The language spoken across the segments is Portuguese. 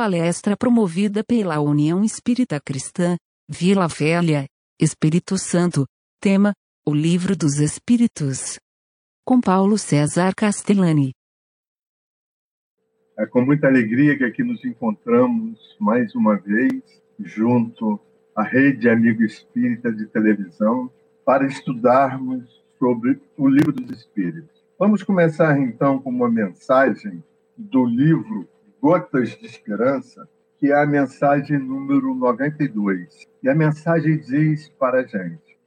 palestra promovida pela União Espírita Cristã, Vila Velha, Espírito Santo, tema, o Livro dos Espíritos. Com Paulo César Castellani. É com muita alegria que aqui nos encontramos mais uma vez, junto à Rede Amigo Espírita de Televisão, para estudarmos sobre o Livro dos Espíritos. Vamos começar então com uma mensagem do livro Gotas de Esperança, que é a mensagem número 92. E a mensagem diz para a gente: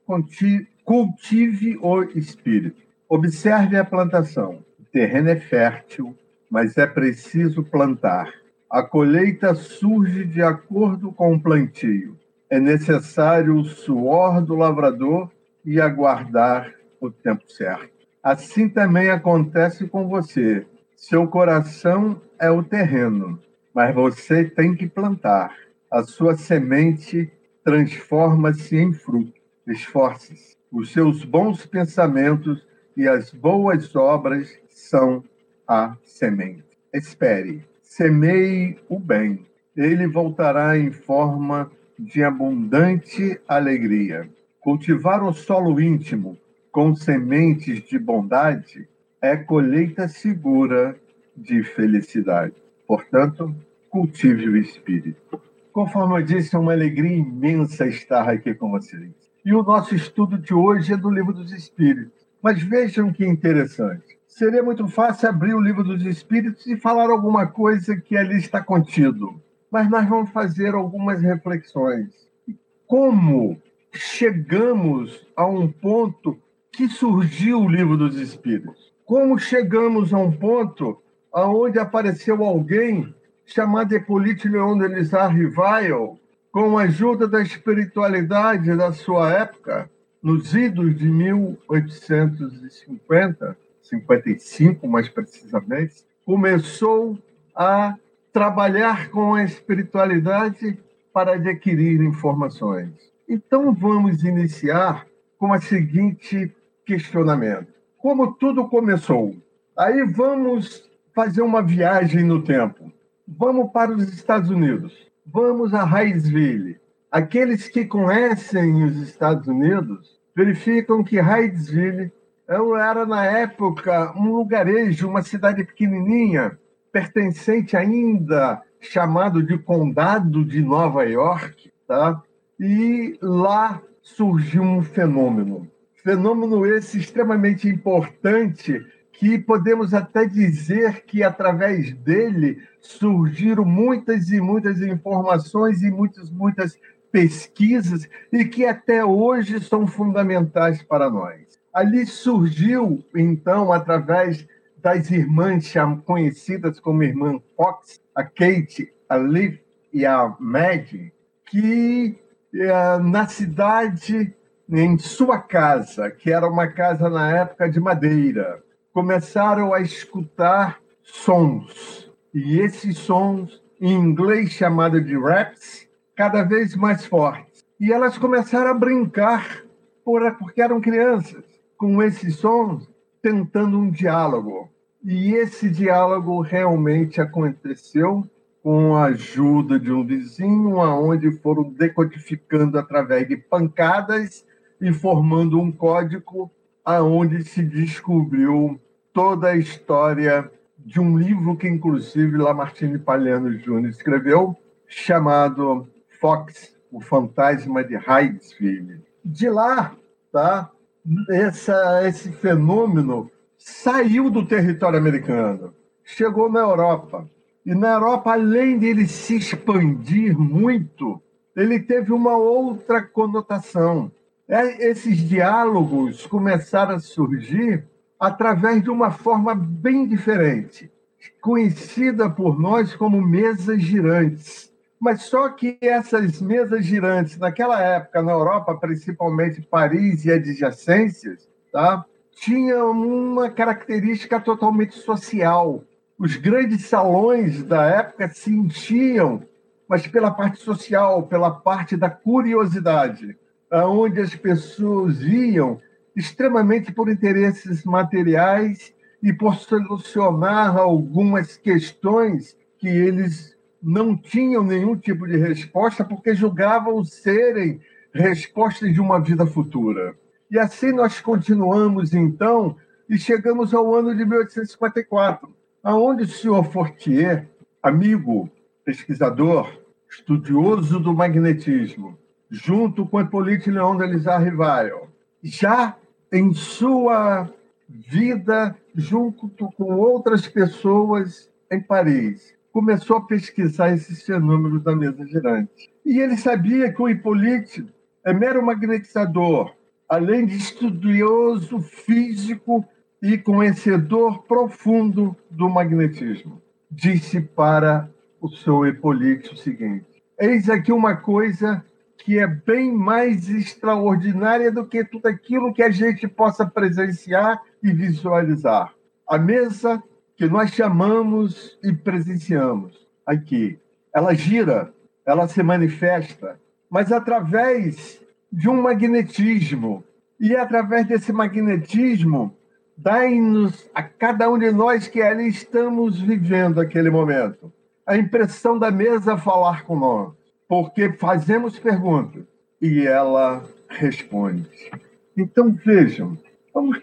cultive o espírito, observe a plantação. O terreno é fértil, mas é preciso plantar. A colheita surge de acordo com o plantio. É necessário o suor do lavrador e aguardar o tempo certo. Assim também acontece com você. Seu coração é o terreno, mas você tem que plantar. A sua semente transforma-se em fruto. Esforce-se. Os seus bons pensamentos e as boas obras são a semente. Espere, semeie o bem. Ele voltará em forma de abundante alegria. Cultivar o solo íntimo com sementes de bondade é colheita segura de felicidade. Portanto, cultive o espírito. Conforme eu disse, é uma alegria imensa estar aqui com vocês. E o nosso estudo de hoje é do Livro dos Espíritos. Mas vejam que interessante. Seria muito fácil abrir o Livro dos Espíritos e falar alguma coisa que ali está contido. Mas nós vamos fazer algumas reflexões. Como chegamos a um ponto que surgiu o Livro dos Espíritos? Como chegamos a um ponto aonde apareceu alguém chamado Hippolyte Leon de Lizard Rivail, com a ajuda da espiritualidade da sua época, nos idos de 1850, 55 mais precisamente, começou a trabalhar com a espiritualidade para adquirir informações. Então vamos iniciar com o seguinte questionamento: como tudo começou? Aí vamos fazer uma viagem no tempo. Vamos para os Estados Unidos. Vamos a Hydesville. Aqueles que conhecem os Estados Unidos verificam que Hydesville era, na época, um lugarejo, uma cidade pequenininha, pertencente ainda, chamado de Condado de Nova York, tá? E lá surgiu um fenômeno. Fenômeno esse extremamente importante que podemos até dizer que através dele surgiram muitas e muitas informações e muitas, muitas pesquisas e que até hoje são fundamentais para nós. Ali surgiu, então, através das irmãs conhecidas como irmã Fox, a Kate, a Liv e a Maggie, que eh, na cidade, em sua casa, que era uma casa na época de madeira, começaram a escutar sons. E esses sons, em inglês chamado de raps, cada vez mais fortes. E elas começaram a brincar, porque eram crianças, com esses sons, tentando um diálogo. E esse diálogo realmente aconteceu com a ajuda de um vizinho, aonde foram decodificando através de pancadas e formando um código aonde se descobriu toda a história de um livro que, inclusive, Lamartine Palhano Jr. escreveu, chamado Fox, o Fantasma de Hydesville. De lá, tá? Essa, esse fenômeno saiu do território americano, chegou na Europa. E na Europa, além dele se expandir muito, ele teve uma outra conotação. É, esses diálogos começaram a surgir através de uma forma bem diferente, conhecida por nós como mesas girantes. Mas só que essas mesas girantes, naquela época, na Europa, principalmente Paris e adjacências, tá? tinham uma característica totalmente social. Os grandes salões da época se enchiam, mas pela parte social, pela parte da curiosidade, aonde as pessoas iam extremamente por interesses materiais e por solucionar algumas questões que eles não tinham nenhum tipo de resposta porque julgavam serem respostas de uma vida futura. E assim nós continuamos, então, e chegamos ao ano de 1854, aonde o senhor Fortier, amigo, pesquisador, estudioso do magnetismo, junto com Hippolyte Leon Delisar Rivail, já em sua vida, junto com outras pessoas em Paris, começou a pesquisar esses fenômenos da mesa girante. E ele sabia que o Hippolyte é mero magnetizador, além de estudioso físico e conhecedor profundo do magnetismo. Disse para o seu Hippolyte o seguinte: Eis aqui uma coisa que é bem mais extraordinária do que tudo aquilo que a gente possa presenciar e visualizar. A mesa que nós chamamos e presenciamos aqui, ela gira, ela se manifesta, mas através de um magnetismo. E através desse magnetismo, dá-nos a cada um de nós que ali estamos vivendo aquele momento a impressão da mesa falar nós porque fazemos perguntas e ela responde. Então vejam, vamos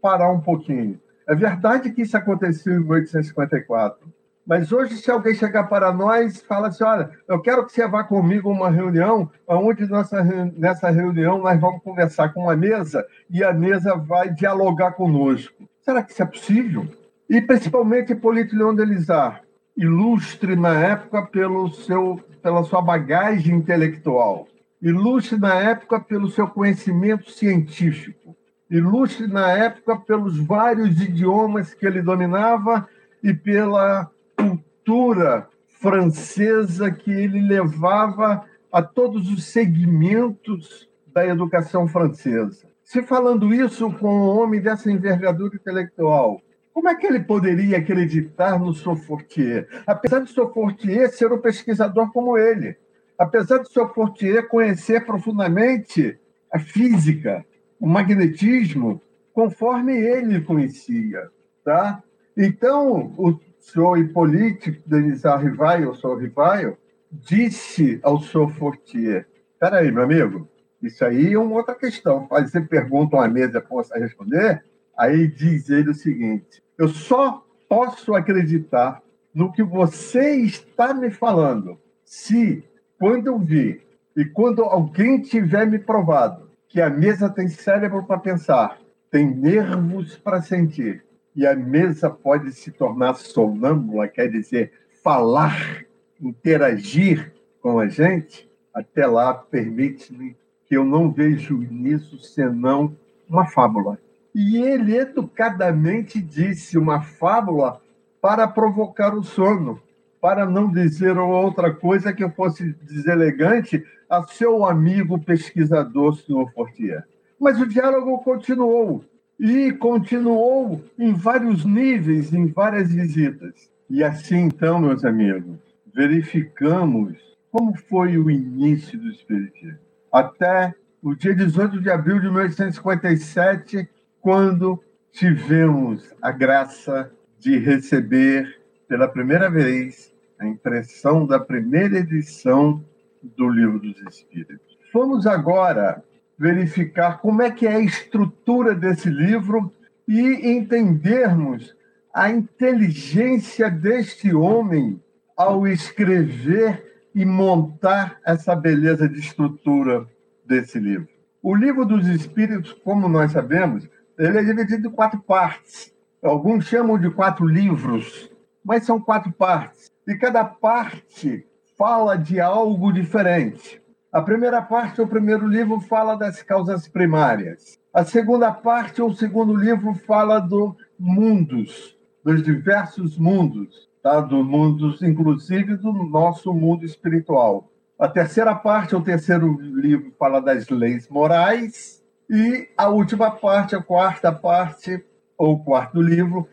parar um pouquinho. É verdade que isso aconteceu em 1854, mas hoje, se alguém chegar para nós e fala assim: olha, eu quero que você vá comigo a uma reunião, onde nossa, nessa reunião nós vamos conversar com uma mesa e a mesa vai dialogar conosco. Será que isso é possível? E principalmente Polito Leon Delisar, ilustre na época pelo seu, pela sua bagagem intelectual, ilustre na época pelo seu conhecimento científico, ilustre na época pelos vários idiomas que ele dominava e pela cultura francesa que ele levava a todos os segmentos da educação francesa. Se falando isso com um homem dessa envergadura intelectual, como é que ele poderia acreditar no Sofortier? Apesar de Sofortier ser um pesquisador como ele, apesar de Sofortier conhecer profundamente a física, o magnetismo, conforme ele conhecia, tá? Então, o senhor Hippolyte Denisard Rivaio, o senhor Rivaio, disse ao senhor Fortier, espera aí, meu amigo, isso aí é uma outra questão. Fazer pergunta a uma mesa possa responder, aí diz ele o seguinte, eu só posso acreditar no que você está me falando se, quando eu vi e quando alguém tiver me provado que a mesa tem cérebro para pensar, tem nervos para sentir, e a mesa pode se tornar sonâmbula, quer dizer, falar, interagir com a gente, até lá permite-me que eu não vejo nisso senão uma fábula. E ele educadamente disse uma fábula para provocar o sono, para não dizer outra coisa que fosse deselegante a seu amigo pesquisador, senhor Fortier. Mas o diálogo continuou, e continuou em vários níveis, em várias visitas. E assim, então, meus amigos, verificamos como foi o início do Espiritismo. Até o dia 18 de abril de 1857, quando tivemos a graça de receber pela primeira vez a impressão da primeira edição do Livro dos Espíritos. Vamos agora verificar como é que é a estrutura desse livro e entendermos a inteligência deste homem ao escrever e montar essa beleza de estrutura desse livro. O livro dos Espíritos, como nós sabemos, ele é dividido em quatro partes. Alguns chamam de quatro livros, mas são quatro partes. E cada parte fala de algo diferente. A primeira parte, o primeiro livro, fala das causas primárias. A segunda parte, o segundo livro, fala do mundos, dos diversos mundos, tá? do mundos, inclusive do nosso mundo espiritual. A terceira parte, o terceiro livro, fala das leis morais. E a última parte, a quarta parte, ou quarto livro,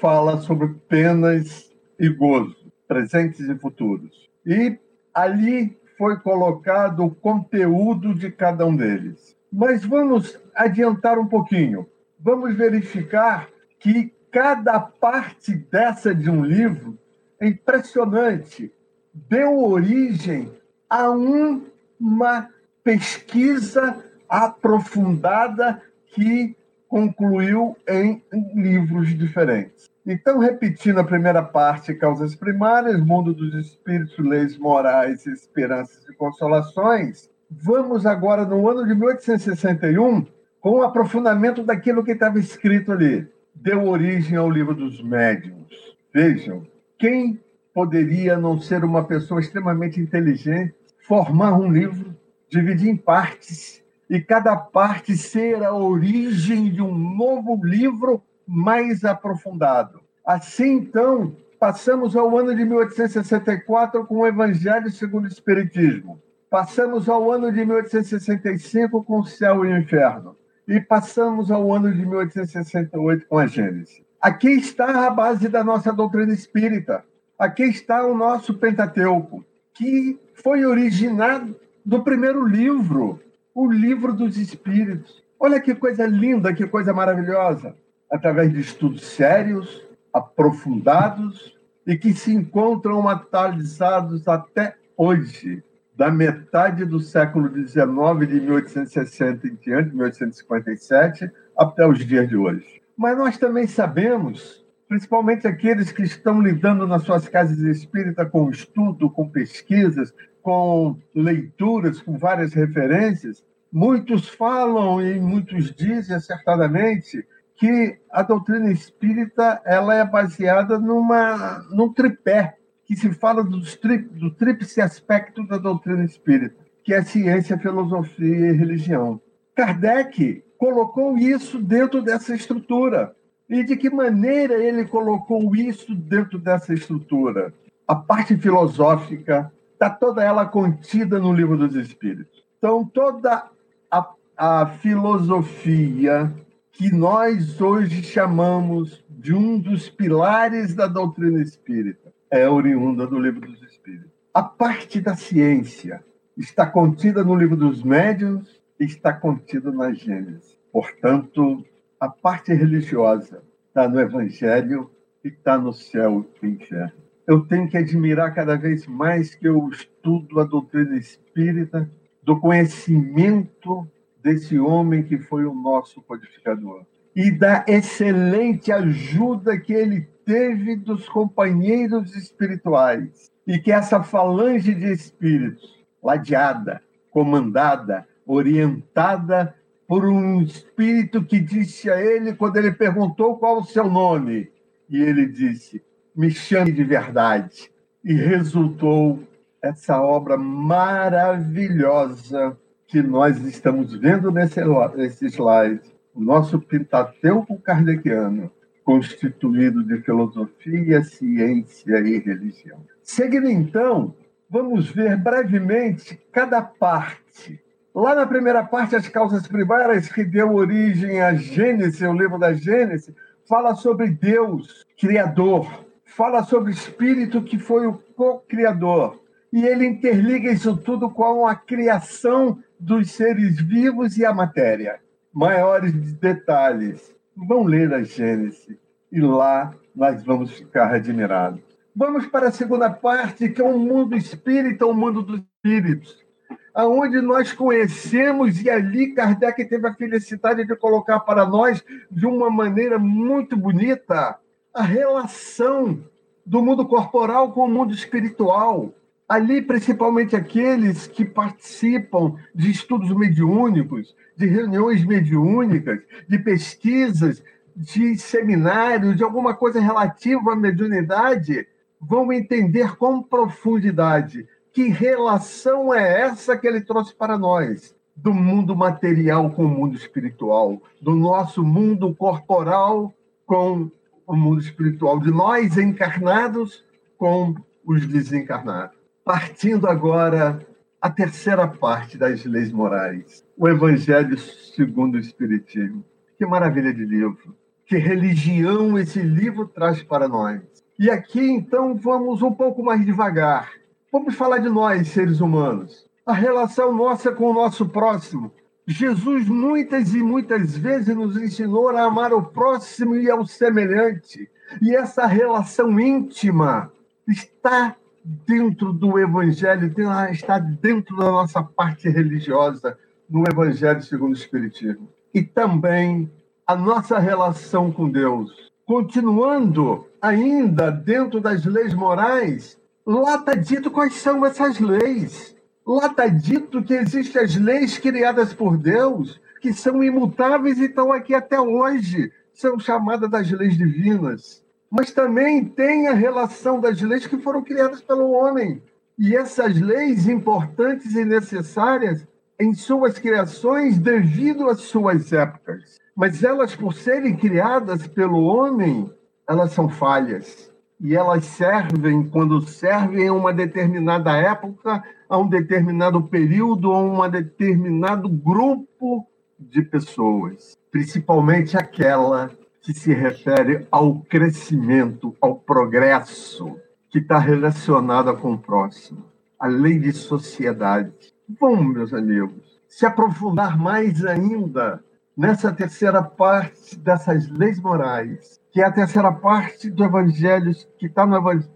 fala sobre penas e gozo, presentes e futuros. E ali foi colocado o conteúdo de cada um deles. Mas vamos adiantar um pouquinho. Vamos verificar que cada parte dessa de um livro é impressionante. deu origem a uma pesquisa aprofundada que concluiu em livros diferentes. Então, repetindo a primeira parte, causas primárias, mundo dos espíritos, leis morais, esperanças e consolações, vamos agora no ano de 1861 com o um aprofundamento daquilo que estava escrito ali. Deu origem ao livro dos médiuns. Vejam, quem poderia não ser uma pessoa extremamente inteligente, formar um livro, dividir em partes e cada parte ser a origem de um novo livro mais aprofundado. Assim, então, passamos ao ano de 1864 com o Evangelho segundo o Espiritismo. Passamos ao ano de 1865 com o Céu e o Inferno. E passamos ao ano de 1868 com a Gênesis. Aqui está a base da nossa doutrina espírita. Aqui está o nosso Pentateuco, que foi originado do primeiro livro o livro dos espíritos. Olha que coisa linda, que coisa maravilhosa. Através de estudos sérios, aprofundados e que se encontram atualizados até hoje, da metade do século XIX, de 1860 em diante, 1857, até os dias de hoje. Mas nós também sabemos, principalmente aqueles que estão lidando nas suas casas espíritas com estudo, com pesquisas, com leituras, com várias referências, muitos falam e muitos dizem acertadamente que a doutrina espírita ela é baseada numa, num tripé, que se fala dos tri, do tríplice aspecto da doutrina espírita, que é ciência, filosofia e religião. Kardec colocou isso dentro dessa estrutura. E de que maneira ele colocou isso dentro dessa estrutura? A parte filosófica, está toda ela contida no livro dos Espíritos. Então, toda a, a filosofia que nós hoje chamamos de um dos pilares da doutrina espírita é oriunda do livro dos Espíritos. A parte da ciência está contida no livro dos médiuns, está contida na Gênesis. Portanto, a parte religiosa está no Evangelho e está no céu e no inferno eu tenho que admirar cada vez mais que eu estudo a doutrina espírita, do conhecimento desse homem que foi o nosso codificador. E da excelente ajuda que ele teve dos companheiros espirituais. E que essa falange de espíritos, ladeada, comandada, orientada por um espírito que disse a ele quando ele perguntou qual o seu nome, e ele disse: me chame de verdade. E resultou essa obra maravilhosa que nós estamos vendo nesse, nesse slide. O nosso Pentateuco kardeciano, constituído de filosofia, ciência e religião. Seguindo então, vamos ver brevemente cada parte. Lá na primeira parte, as causas primárias que deu origem à Gênesis, o livro da Gênesis, fala sobre Deus, Criador, fala sobre o espírito que foi o co-criador. E ele interliga isso tudo com a criação dos seres vivos e a matéria. Maiores detalhes. Vão ler a Gênesis e lá nós vamos ficar admirados. Vamos para a segunda parte, que é o mundo espírita, o mundo dos espíritos, aonde nós conhecemos e ali Kardec teve a felicidade de colocar para nós de uma maneira muito bonita a relação do mundo corporal com o mundo espiritual. Ali, principalmente aqueles que participam de estudos mediúnicos, de reuniões mediúnicas, de pesquisas, de seminários, de alguma coisa relativa à mediunidade, vão entender com profundidade que relação é essa que ele trouxe para nós do mundo material com o mundo espiritual, do nosso mundo corporal com o mundo espiritual de nós encarnados com os desencarnados. Partindo agora a terceira parte das leis morais, o Evangelho segundo o Espiritismo. Que maravilha de livro! Que religião esse livro traz para nós. E aqui, então, vamos um pouco mais devagar. Vamos falar de nós, seres humanos. A relação nossa com o nosso próximo, Jesus muitas e muitas vezes nos ensinou a amar o próximo e ao semelhante. E essa relação íntima está dentro do Evangelho, está dentro da nossa parte religiosa no Evangelho segundo o Espiritismo. E também a nossa relação com Deus. Continuando ainda dentro das leis morais, lá está dito quais são essas leis. Lá está dito que existem as leis criadas por Deus, que são imutáveis e estão aqui até hoje. São chamadas das leis divinas. Mas também tem a relação das leis que foram criadas pelo homem. E essas leis importantes e necessárias em suas criações devido às suas épocas. Mas elas, por serem criadas pelo homem, elas são falhas. E elas servem, quando servem a uma determinada época, a um determinado período, a um determinado grupo de pessoas. Principalmente aquela que se refere ao crescimento, ao progresso, que está relacionada com o próximo. A lei de sociedade. Vamos, meus amigos, se aprofundar mais ainda nessa terceira parte dessas leis morais, que é a terceira parte do Evangelho, que está no Evangelho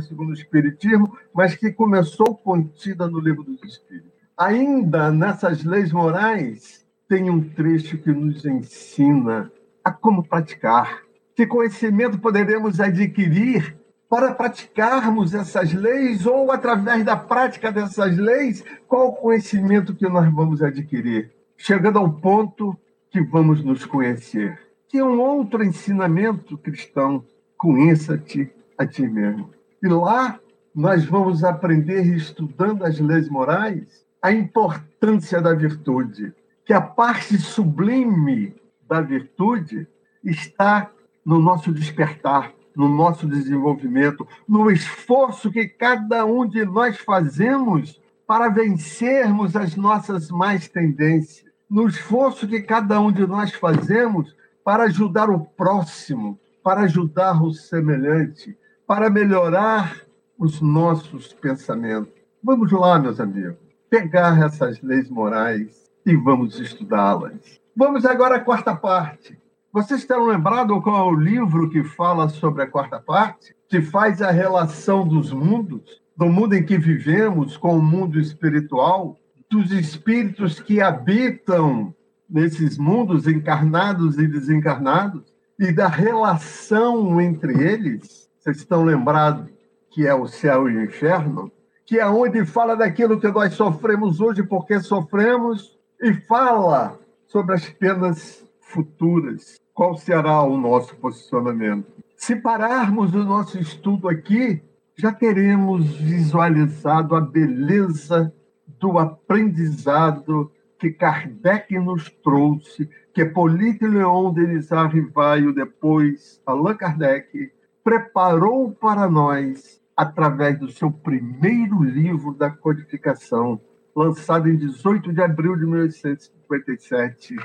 segundo o Espiritismo, mas que começou contida no Livro dos Espíritos. Ainda nessas leis morais, tem um trecho que nos ensina a como praticar. Que conhecimento poderemos adquirir para praticarmos essas leis ou através da prática dessas leis, qual o conhecimento que nós vamos adquirir? Chegando ao ponto que vamos nos conhecer. Que é um outro ensinamento cristão, conheça-te a ti mesmo. E lá nós vamos aprender, estudando as leis morais, a importância da virtude, que a parte sublime da virtude está no nosso despertar, no nosso desenvolvimento, no esforço que cada um de nós fazemos para vencermos as nossas más tendências, no esforço que cada um de nós fazemos para ajudar o próximo, para ajudar o semelhante, para melhorar os nossos pensamentos. Vamos lá, meus amigos, pegar essas leis morais e vamos estudá-las. Vamos agora à quarta parte. Vocês estão lembrados qual é o livro que fala sobre a quarta parte? Que faz a relação dos mundos, do mundo em que vivemos com o mundo espiritual, dos espíritos que habitam nesses mundos encarnados e desencarnados, e da relação entre eles. Vocês estão lembrados que é o céu e o inferno? Que é onde fala daquilo que nós sofremos hoje, porque sofremos, e fala sobre as penas futuras. Qual será o nosso posicionamento? Se pararmos o nosso estudo aqui, já teremos visualizado a beleza do aprendizado que Kardec nos trouxe, que Polite Leon Denis Arrivaio, depois Allan Kardec, preparou para nós através do seu primeiro livro da codificação, lançado em 18 de abril de 1857,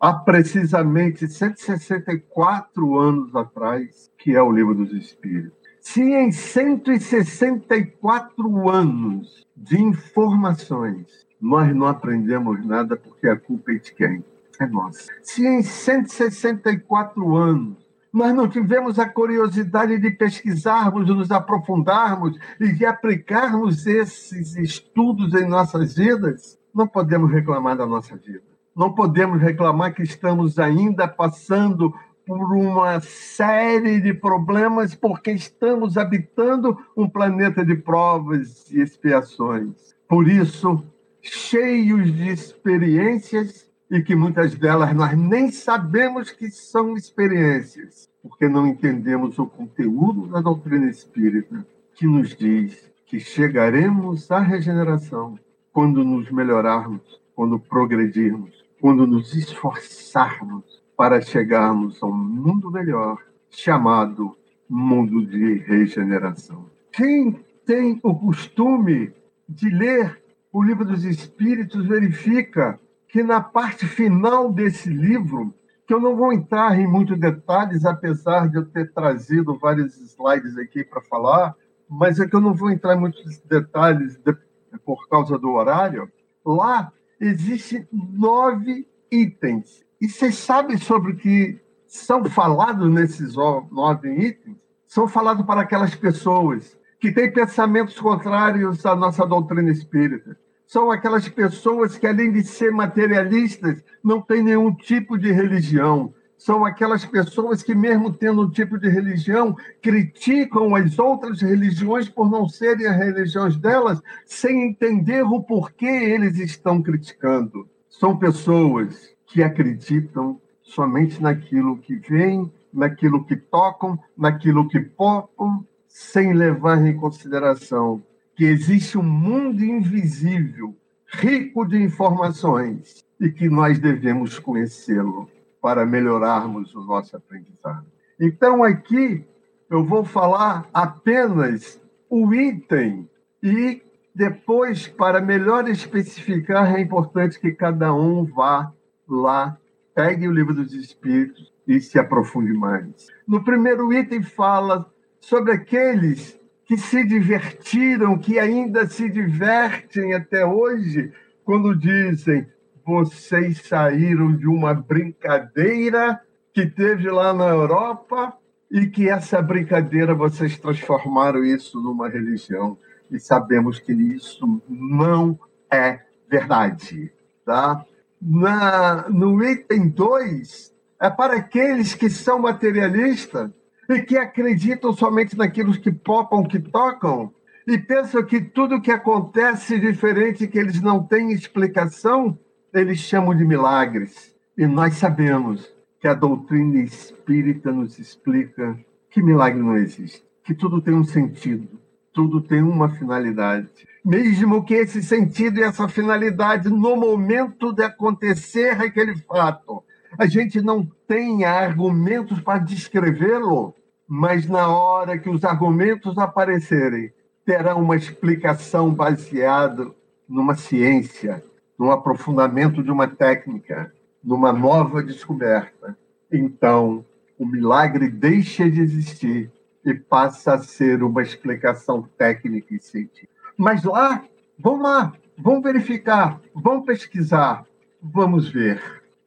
há precisamente 164 anos atrás, que é o Livro dos Espíritos. Se em 164 anos de informações nós não aprendemos nada, porque a culpa é de quem? É nossa. Se em 164 anos nós não tivemos a curiosidade de pesquisarmos, nos aprofundarmos e de aplicarmos esses estudos em nossas vidas, não podemos reclamar da nossa vida. Não podemos reclamar que estamos ainda passando por uma série de problemas porque estamos habitando um planeta de provas e expiações. Por isso, cheios de experiências e que muitas delas nós nem sabemos que são experiências, porque não entendemos o conteúdo da doutrina espírita, que nos diz que chegaremos à regeneração quando nos melhorarmos, quando progredirmos, quando nos esforçarmos para chegarmos a um mundo melhor, chamado mundo de regeneração. Quem tem o costume de ler o livro dos Espíritos verifica que na parte final desse livro, que eu não vou entrar em muitos detalhes, apesar de eu ter trazido vários slides aqui para falar, mas é que eu não vou entrar em muitos detalhes de, por causa do horário. Lá existem nove itens. E vocês sabem sobre o que são falados nesses nove itens? São falados para aquelas pessoas que têm pensamentos contrários à nossa doutrina espírita. São aquelas pessoas que, além de ser materialistas, não têm nenhum tipo de religião. São aquelas pessoas que, mesmo tendo um tipo de religião, criticam as outras religiões por não serem as religiões delas, sem entender o porquê eles estão criticando. São pessoas que acreditam somente naquilo que vem, naquilo que tocam, naquilo que popam, sem levar em consideração que existe um mundo invisível, rico de informações, e que nós devemos conhecê-lo para melhorarmos o nosso aprendizado. Então, aqui eu vou falar apenas o item e depois, para melhor especificar, é importante que cada um vá lá, pegue o livro dos Espíritos e se aprofunde mais. No primeiro item fala sobre aqueles que se divertiram, que ainda se divertem até hoje, quando dizem: vocês saíram de uma brincadeira que teve lá na Europa e que essa brincadeira vocês transformaram isso numa religião. E sabemos que isso não é verdade. Tá? Na, no item 2, é para aqueles que são materialistas e que acreditam somente naquilo que popam, que tocam, e pensam que tudo que acontece diferente, que eles não têm explicação, eles chamam de milagres. E nós sabemos que a doutrina espírita nos explica que milagre não existe, que tudo tem um sentido, tudo tem uma finalidade. Mesmo que esse sentido e essa finalidade, no momento de acontecer aquele fato, a gente não tenha argumentos para descrevê-lo, mas na hora que os argumentos aparecerem, terá uma explicação baseada numa ciência, num aprofundamento de uma técnica, numa nova descoberta. Então, o milagre deixa de existir e passa a ser uma explicação técnica e científica. Mas lá, vamos lá, vamos verificar, vamos pesquisar, vamos ver.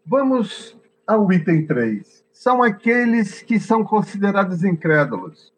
Vamos ao item 3. São aqueles que são considerados incrédulos.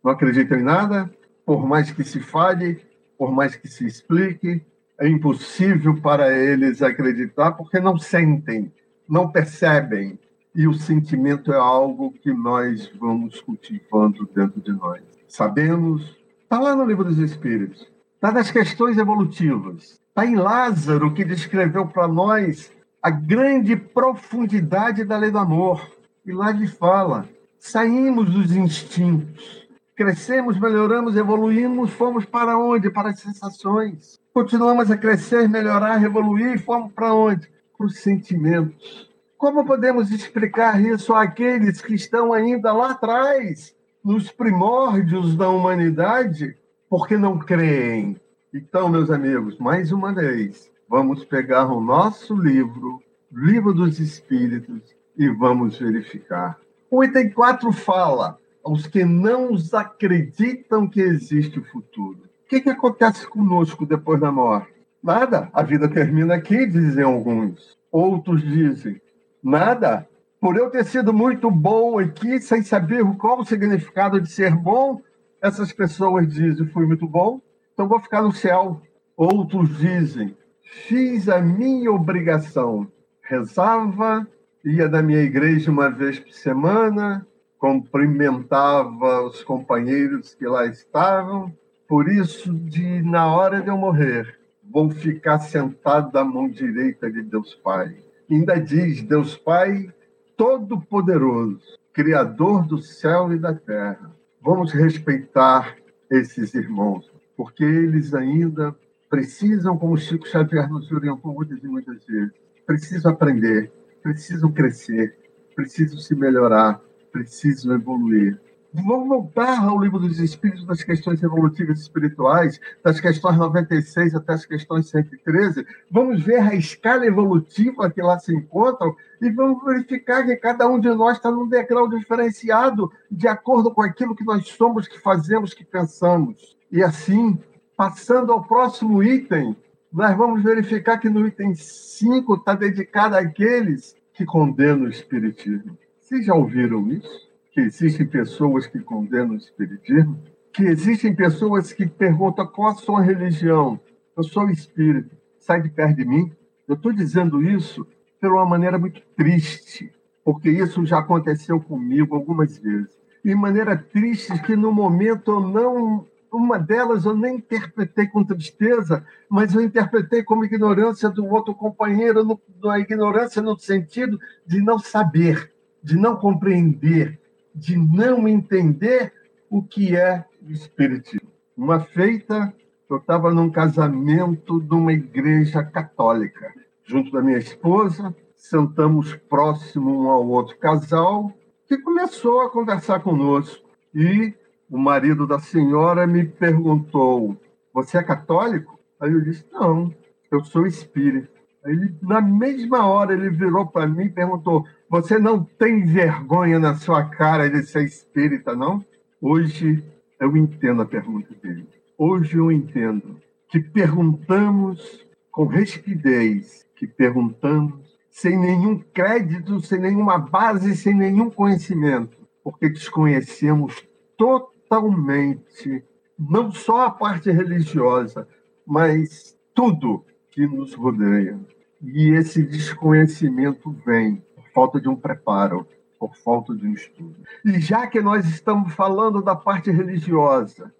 Não acreditam em nada, por mais que se fale, por mais que se explique, é impossível para eles acreditar porque não sentem, não percebem. E o sentimento é algo que nós vamos cultivando dentro de nós. Sabemos, está lá no livro dos Espíritos, está nas questões evolutivas, está em Lázaro que descreveu para nós a grande profundidade da lei do amor. E lá ele fala: saímos dos instintos, crescemos, melhoramos, evoluímos, fomos para onde? Para as sensações. Continuamos a crescer, melhorar, evoluir, fomos para onde? Para os sentimentos. Como podemos explicar isso àqueles que estão ainda lá atrás, nos primórdios da humanidade, porque não creem? Então, meus amigos, mais uma vez, vamos pegar o nosso livro, Livro dos Espíritos, e vamos verificar. O item 4 fala aos que não acreditam que existe o futuro. O que, que acontece conosco depois da morte? Nada. A vida termina aqui, dizem alguns. Outros dizem, nada. Por eu ter sido muito bom aqui, sem saber qual o significado de ser bom, essas pessoas dizem, fui muito bom, então vou ficar no céu. Outros dizem, fiz a minha obrigação, rezava, ia da minha igreja uma vez por semana, cumprimentava os companheiros que lá estavam. Por isso, de na hora de eu morrer, vou ficar sentado da mão direita de Deus Pai. Ainda diz Deus Pai Todo-Poderoso, Criador do céu e da terra. Vamos respeitar esses irmãos, porque eles ainda precisam, como Chico Xavier nos orientou muitas e muitas vezes, precisam aprender, precisam crescer, precisam se melhorar, precisam evoluir. Vamos voltar ao livro dos Espíritos das questões evolutivas espirituais, das questões 96 até as questões 113. Vamos ver a escala evolutiva que lá se encontram e vamos verificar que cada um de nós está num degrau diferenciado de acordo com aquilo que nós somos, que fazemos, que pensamos. E assim, passando ao próximo item, nós vamos verificar que no item 5 está dedicado àqueles que condenam o Espiritismo. Vocês já ouviram isso? Que existem pessoas que condenam o Espiritismo? que existem pessoas que perguntam qual a sua religião. Eu sou espírita. Sai de perto de mim. Eu estou dizendo isso de uma maneira muito triste, porque isso já aconteceu comigo algumas vezes. De maneira triste que no momento eu não uma delas eu nem interpretei com tristeza, mas eu interpretei como ignorância do outro companheiro, a ignorância no sentido de não saber, de não compreender, de não entender o que é o Espiritismo. Uma feita, eu estava num casamento de uma igreja católica, junto da minha esposa, sentamos próximo um ao outro casal, que começou a conversar conosco. E o marido da senhora me perguntou: Você é católico? Aí eu disse: Não, eu sou espírita. Aí ele, na mesma hora, ele virou para mim e perguntou: Você não tem vergonha na sua cara de ser espírita, não? Hoje eu entendo a pergunta dele. Hoje eu entendo que perguntamos com rispidez, que perguntamos sem nenhum crédito, sem nenhuma base, sem nenhum conhecimento, porque desconhecemos totalmente totalmente, não só a parte religiosa, mas tudo que nos rodeia. E esse desconhecimento vem por falta de um preparo, por falta de um estudo. E já que nós estamos falando da parte religiosa,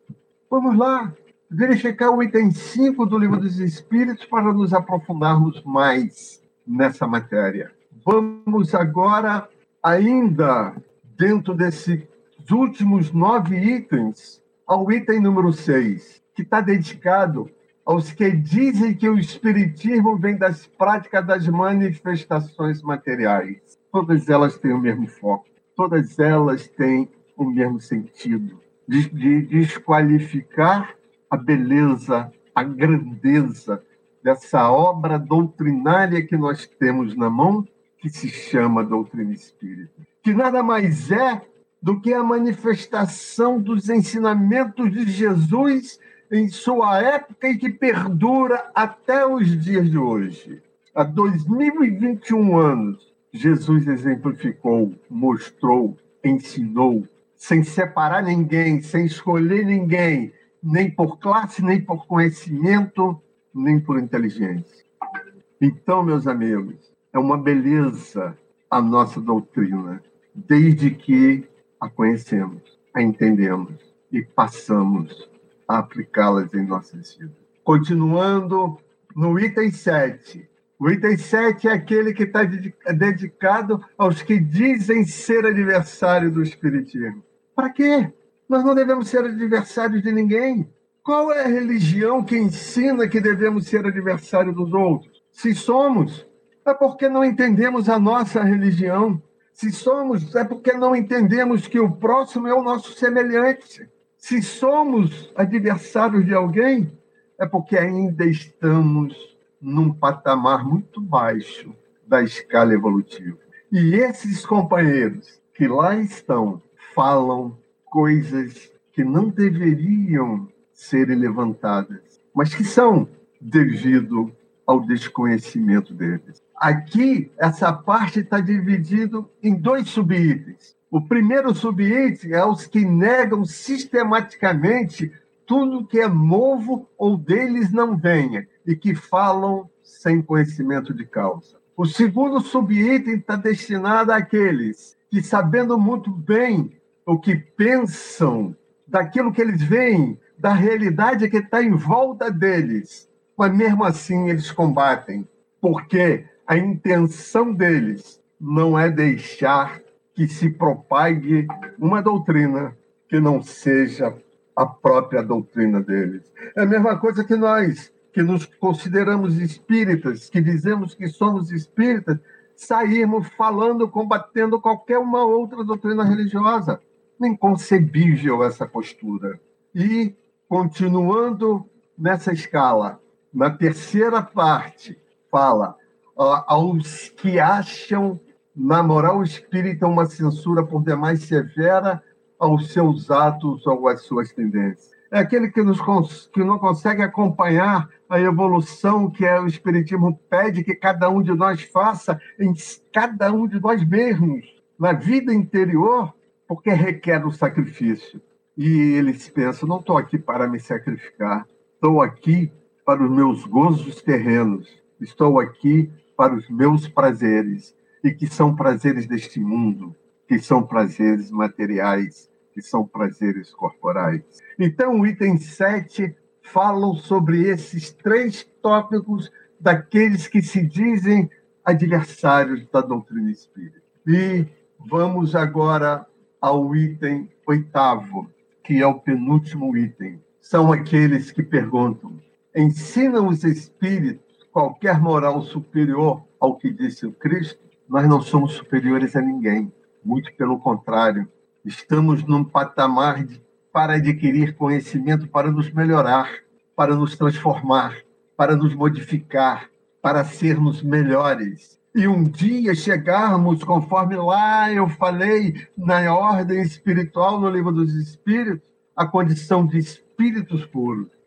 vamos lá verificar o item 5 do Livro dos Espíritos para nos aprofundarmos mais nessa matéria. Vamos agora, ainda dentro desse últimos nove itens ao item número seis, que está dedicado aos que dizem que o Espiritismo vem das práticas das manifestações materiais. Todas elas têm o mesmo foco, todas elas têm o mesmo sentido de, de desqualificar a beleza, a grandeza dessa obra doutrinária que nós temos na mão, que se chama doutrina espírita. Que nada mais é do que a manifestação dos ensinamentos de Jesus em sua época e que perdura até os dias de hoje. Há 2021 anos, Jesus exemplificou, mostrou, ensinou, sem separar ninguém, sem escolher ninguém, nem por classe, nem por conhecimento, nem por inteligência. Então, meus amigos, é uma beleza a nossa doutrina, desde que a conhecemos, a entendemos e passamos a aplicá-las em nossas vidas. Continuando no item 7. O item 7 é aquele que está dedicado aos que dizem ser adversário do Espiritismo. Para quê? Nós não devemos ser adversários de ninguém. Qual é a religião que ensina que devemos ser adversários dos outros? Se somos, é porque não entendemos a nossa religião. Se somos, é porque não entendemos que o próximo é o nosso semelhante. Se somos adversários de alguém, é porque ainda estamos num patamar muito baixo da escala evolutiva. E esses companheiros que lá estão falam coisas que não deveriam serem levantadas, mas que são devido ao desconhecimento deles. Aqui, essa parte está dividida em dois subitens. O primeiro subitem é os que negam sistematicamente tudo que é novo ou deles não venha e que falam sem conhecimento de causa. O segundo subitem está destinado àqueles que, sabendo muito bem o que pensam, daquilo que eles veem, da realidade que está em volta deles, mas mesmo assim eles combatem. Porque a intenção deles não é deixar que se propague uma doutrina que não seja a própria doutrina deles. É a mesma coisa que nós, que nos consideramos espíritas, que dizemos que somos espíritas, sairmos falando, combatendo qualquer uma outra doutrina religiosa. Inconcebível essa postura. E, continuando nessa escala, na terceira parte, fala aos que acham na moral espírita uma censura por demais severa aos seus atos ou às suas tendências. É aquele que, nos, que não consegue acompanhar a evolução que é o Espiritismo pede que cada um de nós faça em cada um de nós mesmos, na vida interior, porque requer o sacrifício. E eles pensam: não estou aqui para me sacrificar, estou aqui para os meus gozos terrenos, estou aqui para os meus prazeres, e que são prazeres deste mundo, que são prazeres materiais, que são prazeres corporais. Então, o item 7 fala sobre esses três tópicos daqueles que se dizem adversários da doutrina espírita. E vamos agora ao item oitavo, que é o penúltimo item. São aqueles que perguntam: ensinam os espíritos qualquer moral superior ao que disse o Cristo? Nós não somos superiores a ninguém, muito pelo contrário. Estamos num patamar de, para adquirir conhecimento, para nos melhorar, para nos transformar, para nos modificar, para sermos melhores. E um dia chegarmos, conforme lá eu falei, na ordem espiritual, no livro dos Espíritos, a condição de espíritos puros.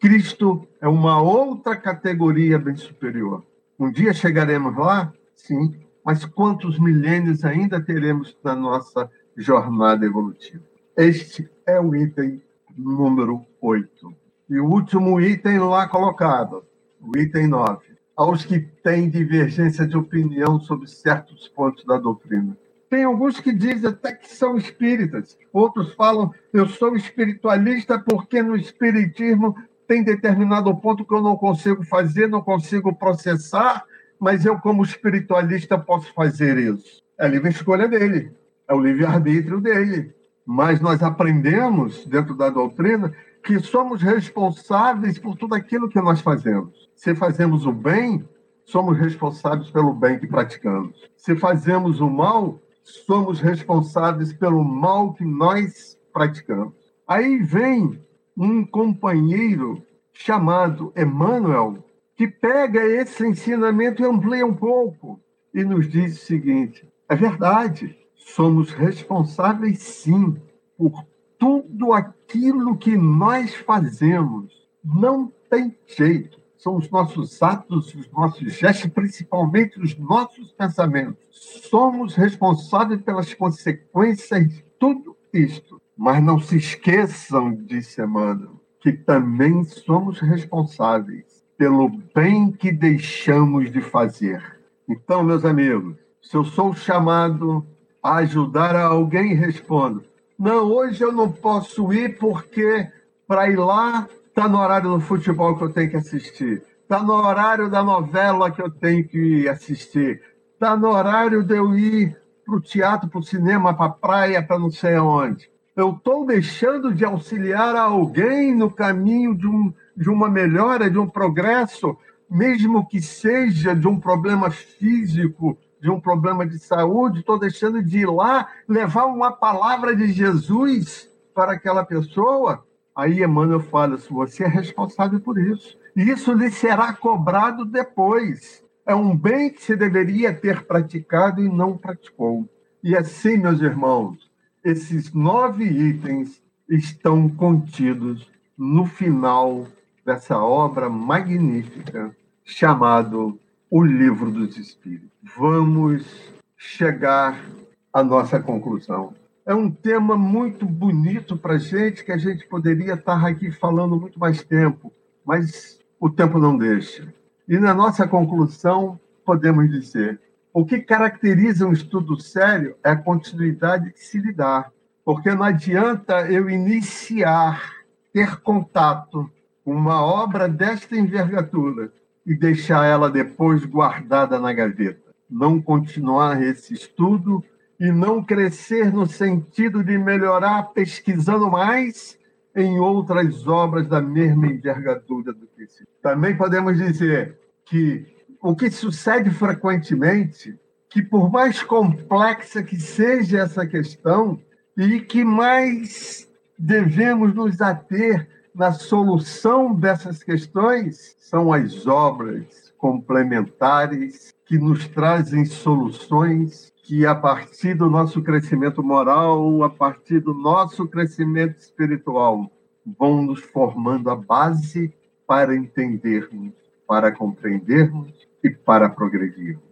Cristo é uma outra categoria bem superior. Um dia chegaremos lá? Sim. Mas quantos milênios ainda teremos na nossa jornada evolutiva? Este é o item número 8. E o último item lá colocado, o item 9. Aos que têm divergência de opinião sobre certos pontos da doutrina. Tem alguns que dizem até que são espíritas, outros falam, eu sou espiritualista porque no espiritismo tem determinado ponto que eu não consigo fazer, não consigo processar, mas eu, como espiritualista, posso fazer isso. É a livre escolha dele, é o livre-arbítrio dele. Mas nós aprendemos, dentro da doutrina, que somos responsáveis por tudo aquilo que nós fazemos. Se fazemos o bem, somos responsáveis pelo bem que praticamos. Se fazemos o mal, somos responsáveis pelo mal que nós praticamos. Aí vem um companheiro chamado Emmanuel, que pega esse ensinamento e amplia um pouco e nos diz o seguinte: é verdade, somos responsáveis sim por tudo aquilo que nós fazemos. Não tem jeito. São os nossos atos, os nossos gestos, principalmente os nossos pensamentos. Somos responsáveis pelas consequências de tudo isto. Mas não se esqueçam, disse Emmanuel, que também somos responsáveis pelo bem que deixamos de fazer. Então, meus amigos, se eu sou chamado a ajudar alguém, respondo: não, hoje eu não posso ir porque para ir lá está no horário do futebol que eu tenho que assistir, está no horário da novela que eu tenho que assistir, está no horário de eu ir para o teatro, para o cinema, para a praia, para não sei aonde. Eu estou deixando de auxiliar alguém no caminho de, um, de uma melhora, de um progresso, mesmo que seja de um problema físico de um problema de saúde, estou deixando de ir lá levar uma palavra de Jesus para aquela pessoa. Aí Emmanuel fala: se você é responsável por isso, isso lhe será cobrado depois. É um bem que se deveria ter praticado e não praticou. E assim, meus irmãos, esses nove itens estão contidos no final dessa obra magnífica chamado O Livro dos Espíritos vamos chegar à nossa conclusão. É um tema muito bonito para gente, que a gente poderia estar aqui falando muito mais tempo, mas o tempo não deixa. E na nossa conclusão, podemos dizer: o que caracteriza um estudo sério é a continuidade que se dá. Porque não adianta eu iniciar, ter contato com uma obra desta envergadura e deixar ela depois guardada na gaveta não continuar esse estudo e não crescer no sentido de melhorar pesquisando mais em outras obras da mesma envergadura do que esse. Também podemos dizer que o que sucede frequentemente, que por mais complexa que seja essa questão, e que mais devemos nos ater na solução dessas questões, são as obras complementares que nos trazem soluções que, a partir do nosso crescimento moral, a partir do nosso crescimento espiritual, vão nos formando a base para entendermos, para compreendermos e para progredirmos.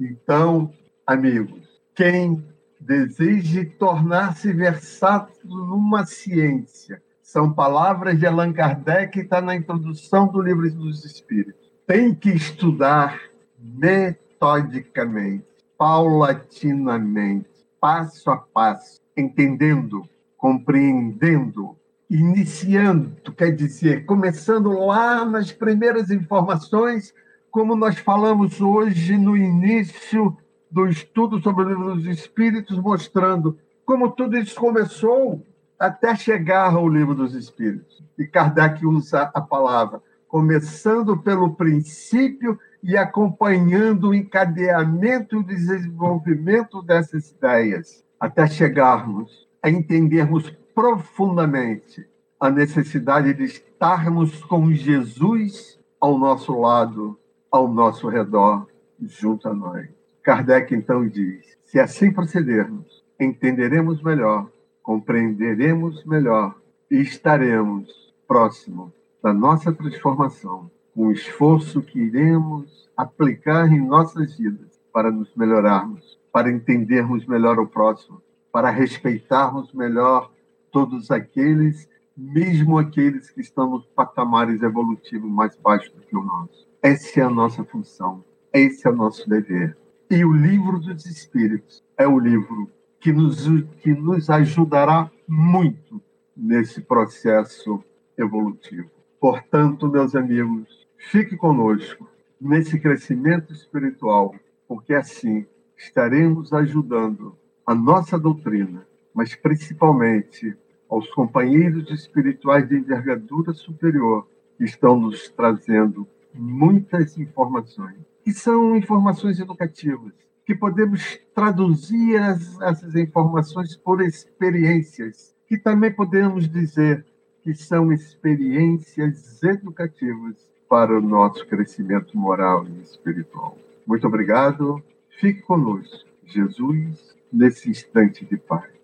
Então, amigos, quem deseje tornar-se versátil numa ciência. São palavras de Allan Kardec, está na introdução do Livro dos Espíritos. Tem que estudar metodicamente, paulatinamente, passo a passo, entendendo, compreendendo, iniciando, quer dizer, começando lá nas primeiras informações, como nós falamos hoje no início do estudo sobre o livro dos Espíritos, mostrando como tudo isso começou até chegar ao livro dos Espíritos. E Kardec usa a palavra começando pelo princípio e acompanhando o encadeamento e o desenvolvimento dessas ideias, até chegarmos a entendermos profundamente a necessidade de estarmos com Jesus ao nosso lado, ao nosso redor, junto a nós. Kardec então diz: se assim procedermos, entenderemos melhor, compreenderemos melhor e estaremos próximo da nossa transformação, com o esforço que iremos aplicar em nossas vidas para nos melhorarmos, para entendermos melhor o próximo, para respeitarmos melhor todos aqueles, mesmo aqueles que estão nos patamares evolutivos mais baixos do que o nosso. Essa é a nossa função, esse é o nosso dever. E o livro dos Espíritos é o livro que nos, que nos ajudará muito nesse processo evolutivo. Portanto, meus amigos, fique conosco nesse crescimento espiritual, porque assim estaremos ajudando a nossa doutrina, mas principalmente aos companheiros espirituais de envergadura superior que estão nos trazendo muitas informações, que são informações educativas, que podemos traduzir as, essas informações por experiências, que também podemos dizer que são experiências educativas para o nosso crescimento moral e espiritual. Muito obrigado. Fique conosco. Jesus, nesse instante de paz.